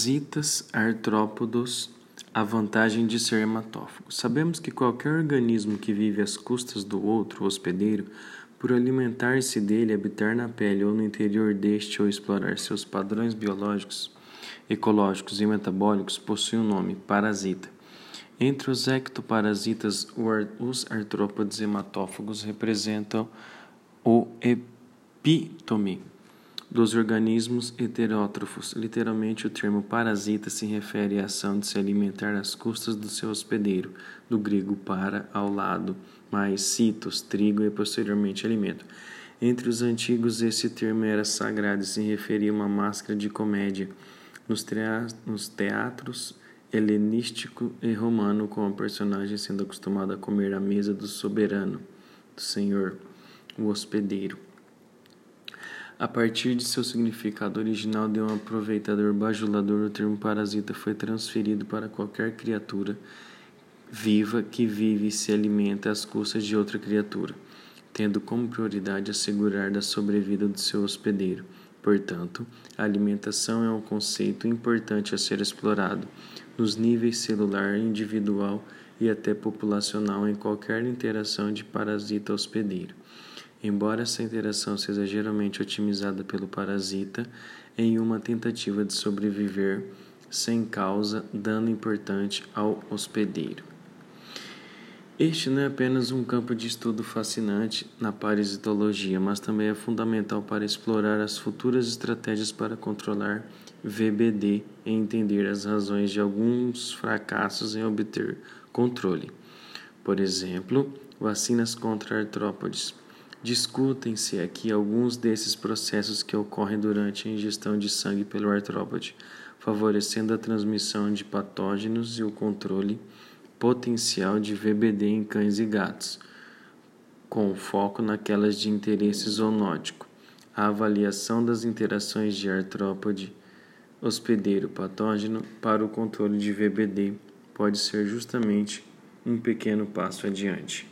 Parasitas artrópodos a vantagem de ser hematófago. Sabemos que qualquer organismo que vive às custas do outro hospedeiro, por alimentar-se dele, habitar na pele ou no interior deste ou explorar seus padrões biológicos, ecológicos e metabólicos, possui o um nome parasita. Entre os ectoparasitas, os artrópodes hematófagos representam o epítome dos organismos heterótrofos. Literalmente, o termo parasita se refere à ação de se alimentar às custas do seu hospedeiro, do grego para, ao lado, mais citos, trigo e posteriormente alimento. Entre os antigos, esse termo era sagrado e se referia a uma máscara de comédia. Nos, teatros helenístico e romano, com a personagem sendo acostumado a comer à mesa do soberano, do senhor, o hospedeiro. A partir de seu significado original de um aproveitador bajulador, o termo parasita foi transferido para qualquer criatura viva que vive e se alimenta às custas de outra criatura, tendo como prioridade assegurar da sobrevida do seu hospedeiro. Portanto, a alimentação é um conceito importante a ser explorado nos níveis celular, individual e até populacional em qualquer interação de parasita hospedeiro. Embora essa interação seja geralmente otimizada pelo parasita em uma tentativa de sobreviver sem causa dano importante ao hospedeiro. Este não é apenas um campo de estudo fascinante na parasitologia, mas também é fundamental para explorar as futuras estratégias para controlar VBD e entender as razões de alguns fracassos em obter controle. Por exemplo, vacinas contra artrópodes Discutem-se aqui alguns desses processos que ocorrem durante a ingestão de sangue pelo artrópode, favorecendo a transmissão de patógenos e o controle potencial de VBD em cães e gatos, com foco naquelas de interesse zoonótico. A avaliação das interações de artrópode hospedeiro patógeno para o controle de VBD pode ser justamente um pequeno passo adiante.